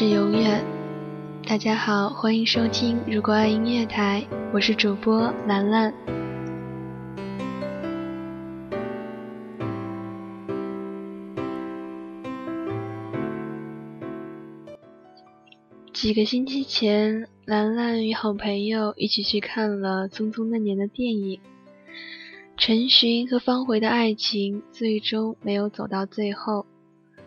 是永远。大家好，欢迎收听《如果爱音乐台》，我是主播兰兰。几个星期前，兰兰与好朋友一起去看了《匆匆那年》的电影。陈寻和方茴的爱情最终没有走到最后，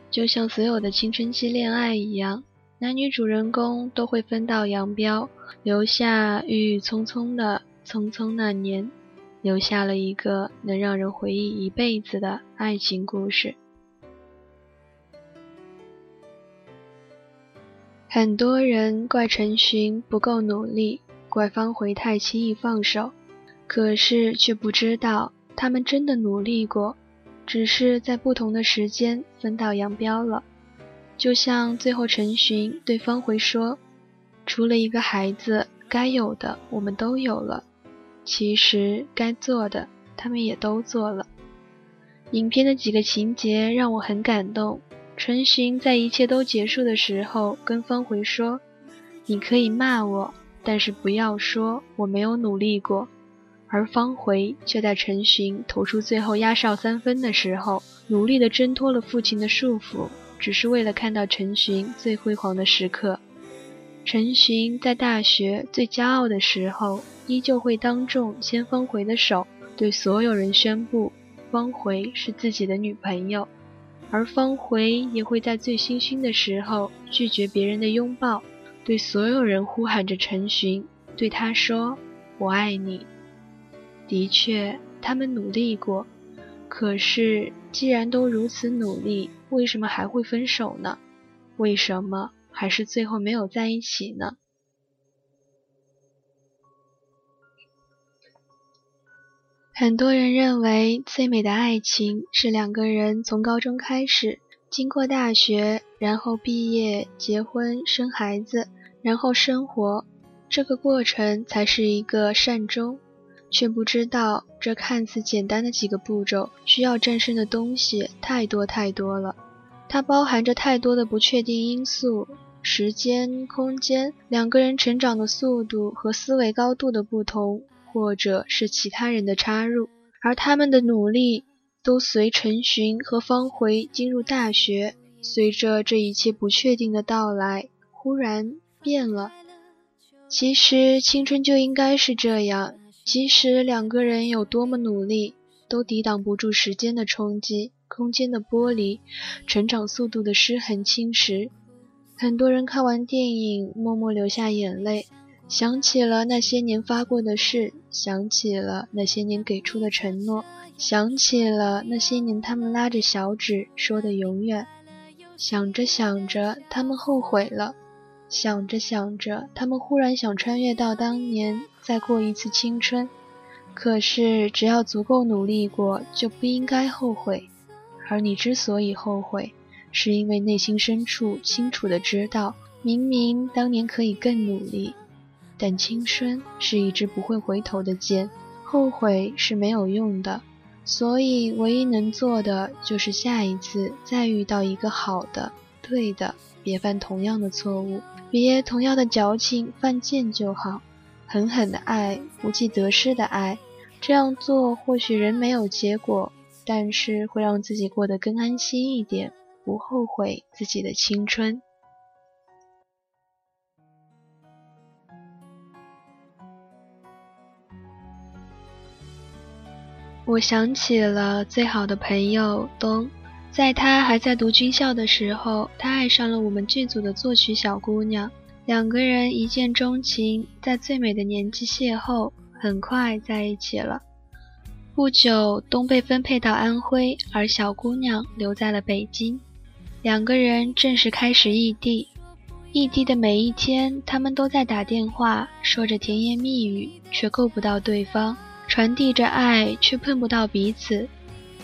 就像所有的青春期恋爱一样，男女主人公都会分道扬镳，留下郁郁葱葱的《匆匆那年》，留下了一个能让人回忆一辈子的爱情故事。很多人怪陈寻不够努力，怪方茴太轻易放手，可是却不知道他们真的努力过，只是在不同的时间分道扬镳了。就像最后陈寻对方茴说：“除了一个孩子，该有的我们都有了，其实该做的他们也都做了。”影片的几个情节让我很感动。陈寻在一切都结束的时候，跟方茴说：“你可以骂我，但是不要说我没有努力过。”而方茴却在陈寻投出最后压哨三分的时候，努力地挣脱了父亲的束缚，只是为了看到陈寻最辉煌的时刻。陈寻在大学最骄傲的时候，依旧会当众牵方茴的手，对所有人宣布方茴是自己的女朋友。而方茴也会在醉醺醺的时候拒绝别人的拥抱，对所有人呼喊着陈寻，对他说：“我爱你。”的确，他们努力过，可是既然都如此努力，为什么还会分手呢？为什么还是最后没有在一起呢？很多人认为最美的爱情是两个人从高中开始，经过大学，然后毕业、结婚、生孩子，然后生活，这个过程才是一个善终。却不知道这看似简单的几个步骤，需要战胜的东西太多太多了。它包含着太多的不确定因素，时间、空间，两个人成长的速度和思维高度的不同。或者是其他人的插入，而他们的努力都随陈寻和方茴进入大学，随着这一切不确定的到来，忽然变了。其实青春就应该是这样，即使两个人有多么努力，都抵挡不住时间的冲击、空间的剥离、成长速度的失衡侵蚀。很多人看完电影，默默流下眼泪。想起了那些年发过的誓，想起了那些年给出的承诺，想起了那些年他们拉着小指说的永远。想着想着，他们后悔了；想着想着，他们忽然想穿越到当年，再过一次青春。可是，只要足够努力过，就不应该后悔。而你之所以后悔，是因为内心深处清楚的知道，明明当年可以更努力。但青春是一支不会回头的箭，后悔是没有用的，所以唯一能做的就是下一次再遇到一个好的、对的，别犯同样的错误，别同样的矫情犯贱就好。狠狠的爱，不计得失的爱，这样做或许人没有结果，但是会让自己过得更安心一点，不后悔自己的青春。我想起了最好的朋友东，在他还在读军校的时候，他爱上了我们剧组的作曲小姑娘，两个人一见钟情，在最美的年纪邂逅，很快在一起了。不久，东被分配到安徽，而小姑娘留在了北京，两个人正式开始异地。异地的每一天，他们都在打电话，说着甜言蜜语，却够不到对方。传递着爱，却碰不到彼此。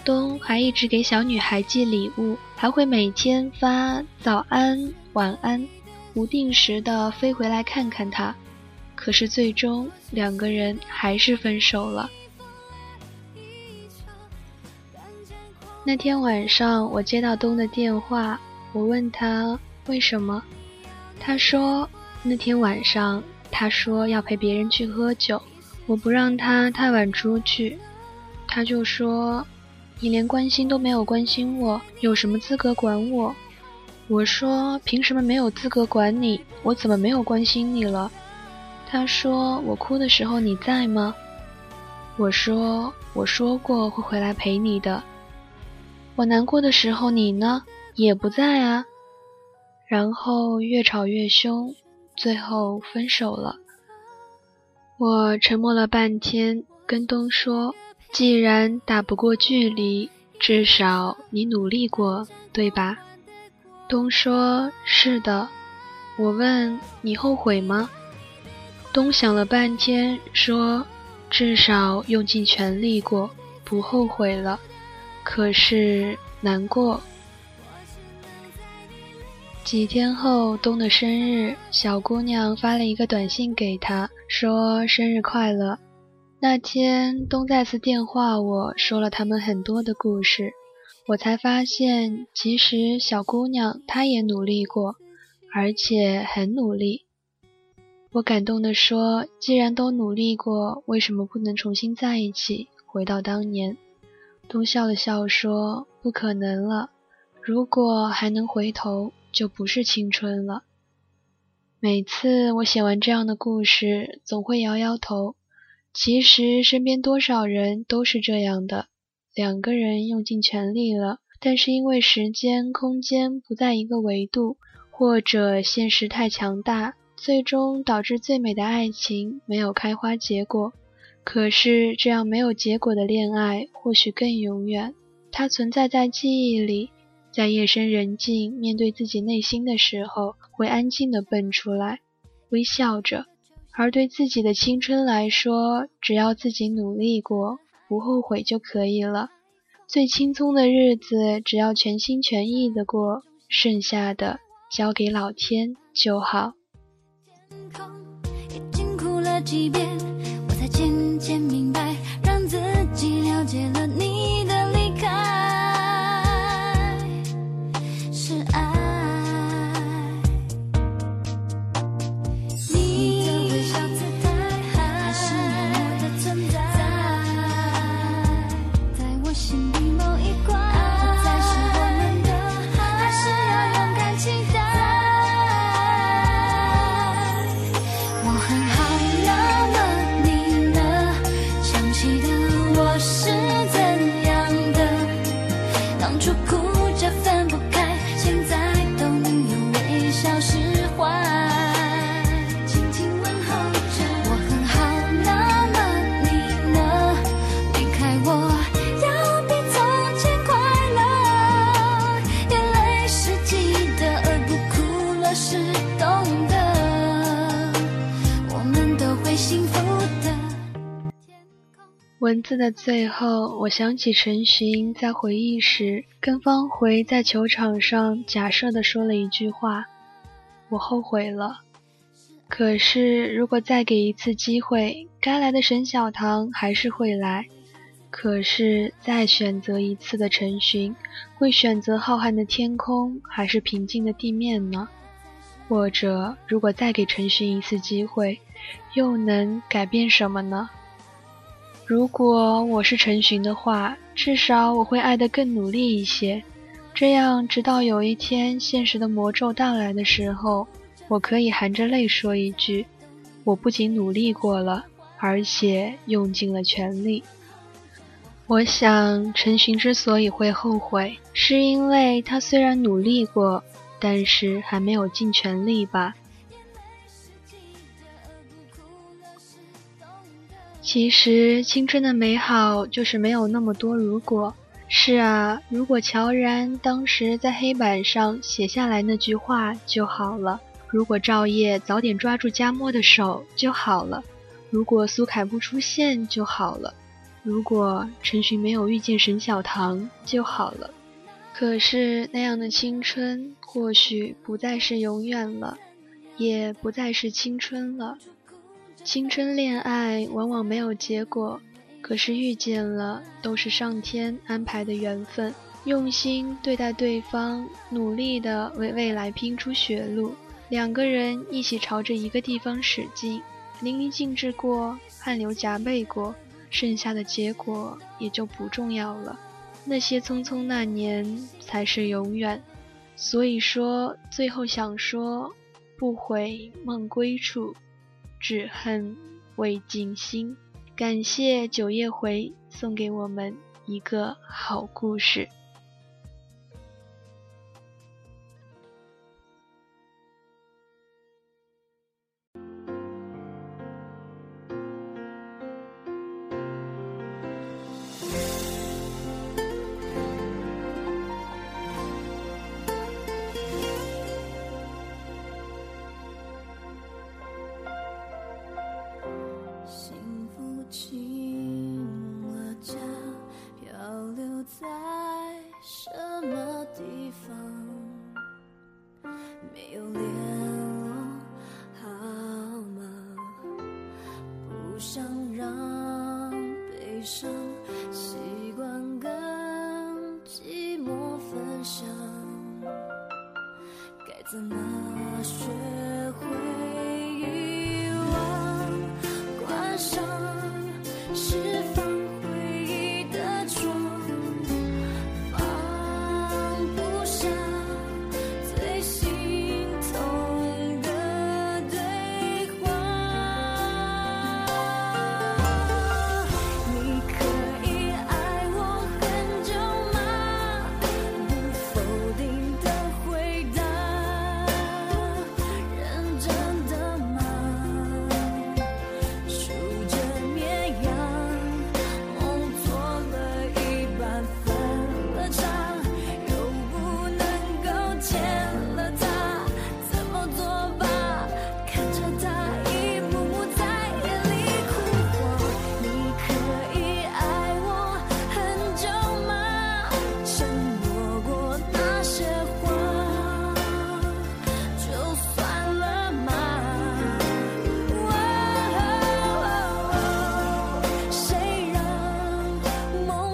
东还一直给小女孩寄礼物，还会每天发早安、晚安，不定时的飞回来看看她。可是最终两个人还是分手了。那天晚上，我接到东的电话，我问他为什么，他说那天晚上，他说要陪别人去喝酒，我不让他太晚出去，他就说你连关心都没有关心我，有什么资格管我？我说凭什么没有资格管你？我怎么没有关心你了？他说我哭的时候你在吗？我说我说过会回来陪你的。我难过的时候你呢？也不在啊。然后越吵越凶，最后分手了。我沉默了半天，跟东说：“既然打不过距离，至少你努力过，对吧？”东说：“是的。”我问：“你后悔吗？”东想了半天，说。至少用尽全力过，不后悔了。可是难过。几天后，东的生日，小姑娘发了一个短信给他，说生日快乐。那天，东再次电话我说了他们很多的故事，我才发现，其实小姑娘她也努力过，而且很努力。我感动地说：“既然都努力过，为什么不能重新在一起，回到当年？”东笑了笑说：“不可能了，如果还能回头，就不是青春了。”每次我写完这样的故事，总会摇摇头。其实身边多少人都是这样的：两个人用尽全力了，但是因为时间、空间不在一个维度，或者现实太强大。最终导致最美的爱情没有开花结果。可是这样没有结果的恋爱或许更永远。它存在在记忆里，在夜深人静面对自己内心的时候，会安静地蹦出来，微笑着。而对自己的青春来说，只要自己努力过，不后悔就可以了。最轻松的日子，只要全心全意的过，剩下的交给老天就好。已经哭了几遍，渐渐明白，让自己了解了文字的最后，我想起陈寻在回忆时跟方茴在球场上假设的说了一句话：“我后悔了。”可是如果再给一次机会，该来的沈小棠还是会来。可是再选择一次的陈寻，会选择浩瀚的天空还是平静的地面呢？或者，如果再给陈寻一次机会，又能改变什么呢？如果我是陈寻的话，至少我会爱得更努力一些，这样直到有一天现实的魔咒到来的时候，我可以含着泪说一句：我不仅努力过了，而且用尽了全力。我想陈寻之所以会后悔，是因为他虽然努力过，但是还没有尽全力吧。其实青春的美好就是没有那么多如果。是啊，如果乔然当时在黑板上写下来那句话就好了；如果赵烨早点抓住佳默的手就好了；如果苏凯不出现就好了；如果陈寻没有遇见沈小棠就好了。可是那样的青春或许不再是永远了，也不再是青春了。青春恋爱往往没有结果，可是遇见了都是上天安排的缘分。用心对待对方，努力的为未来拼出血路，两个人一起朝着一个地方使劲，淋漓尽致过，汗流浃背过，剩下的结果也就不重要了。那些匆匆那年才是永远。所以说，最后想说，不悔梦归处，只恨未尽心。感谢九叶回送给我们一个好故事。怎么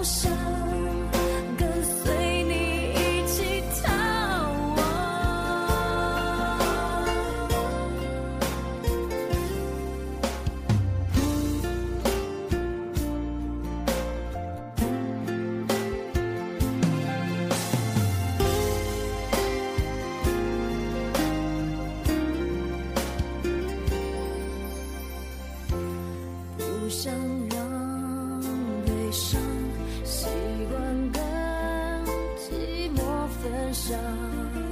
想跟随你一起逃亡不想让悲伤想，